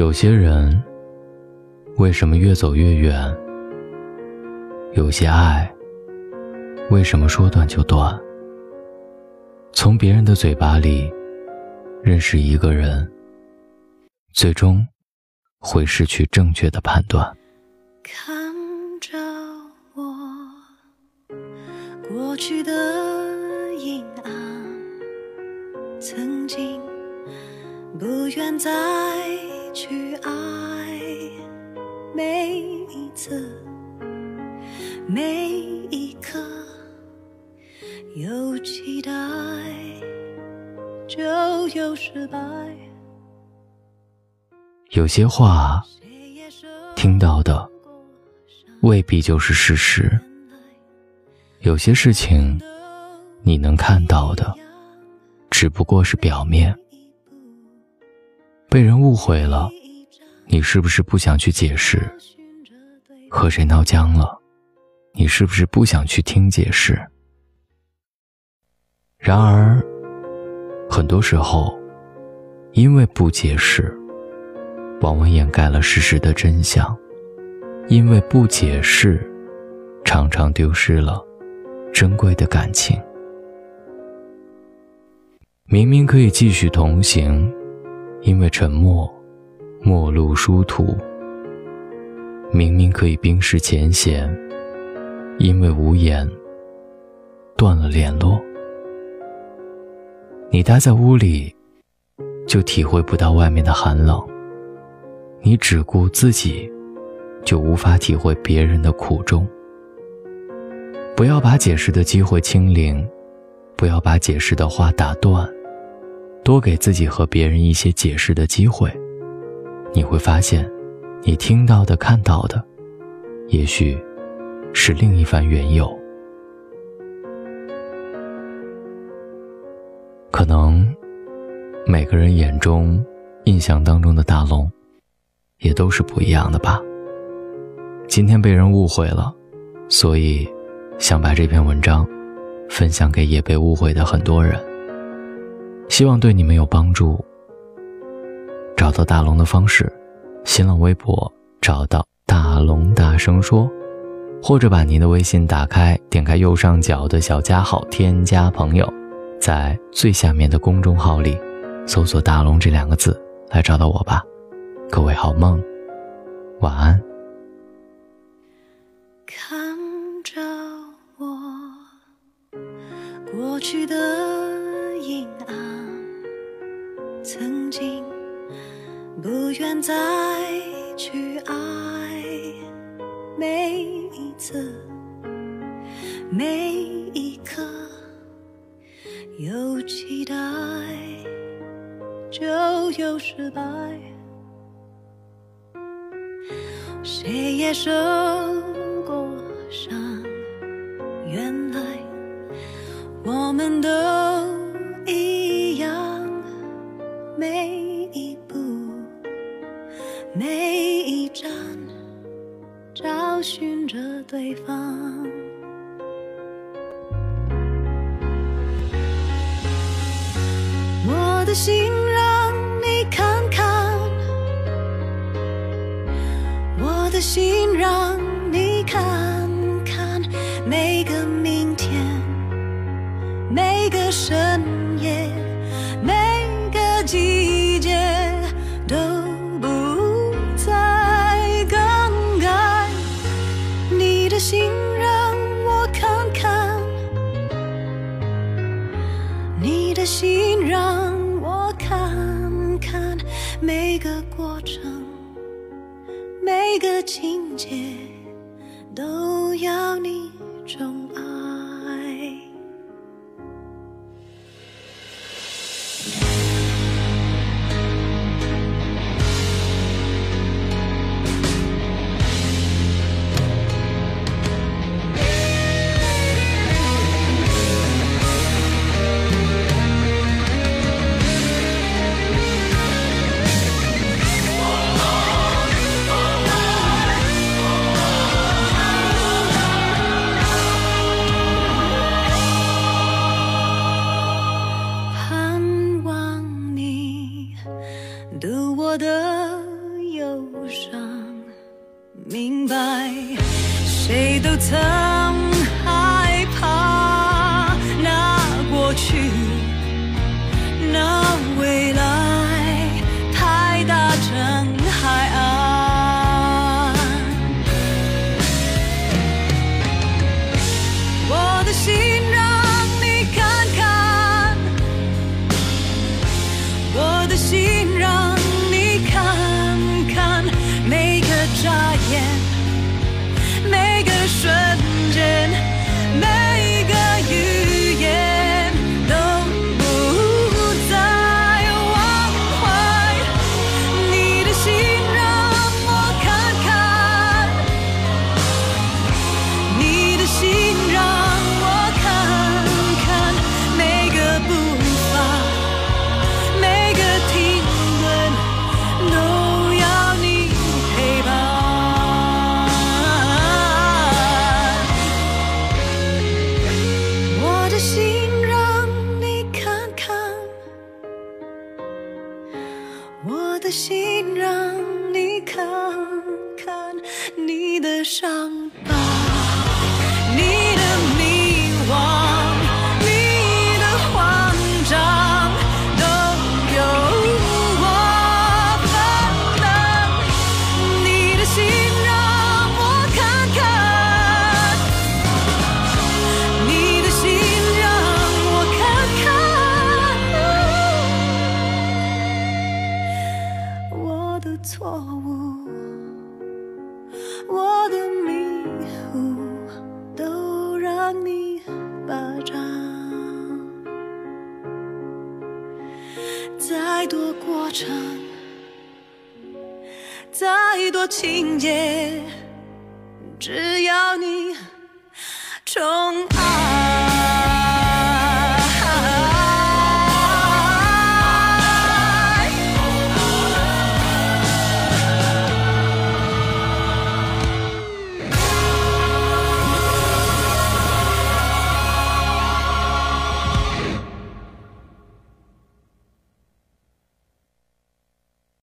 有些人为什么越走越远？有些爱为什么说断就断？从别人的嘴巴里认识一个人，最终会失去正确的判断。看着我过去的阴暗，曾经不愿再去爱，每一次，每一刻。有期待，就有失败。有些话听到的未必就是事实，有些事情你能看到的只不过是表面。被人误会了，你是不是不想去解释？和谁闹僵了，你是不是不想去听解释？然而，很多时候，因为不解释，往往掩盖了事实的真相；因为不解释，常常丢失了珍贵的感情。明明可以继续同行，因为沉默，陌路殊途；明明可以冰释前嫌，因为无言，断了联络。你待在屋里，就体会不到外面的寒冷；你只顾自己，就无法体会别人的苦衷。不要把解释的机会清零，不要把解释的话打断，多给自己和别人一些解释的机会。你会发现，你听到的、看到的，也许是另一番缘由。可能每个人眼中、印象当中的大龙，也都是不一样的吧。今天被人误会了，所以想把这篇文章分享给也被误会的很多人，希望对你们有帮助。找到大龙的方式：新浪微博找到大龙大声说，或者把您的微信打开，点开右上角的小加号，添加朋友。在最下面的公众号里，搜索“大龙”这两个字来找到我吧。各位好梦，晚安。看着我过去的每一刻。有期待，就有失败。谁也受过伤，原来我们都一样。每一步，每一站，找寻着对方。的心让你看看，我的心让每个过程，每个情节，我的忧伤，明白谁都曾害怕，那过去，那未来太大，成海岸，我的心。伤疤太多情节只要你宠爱。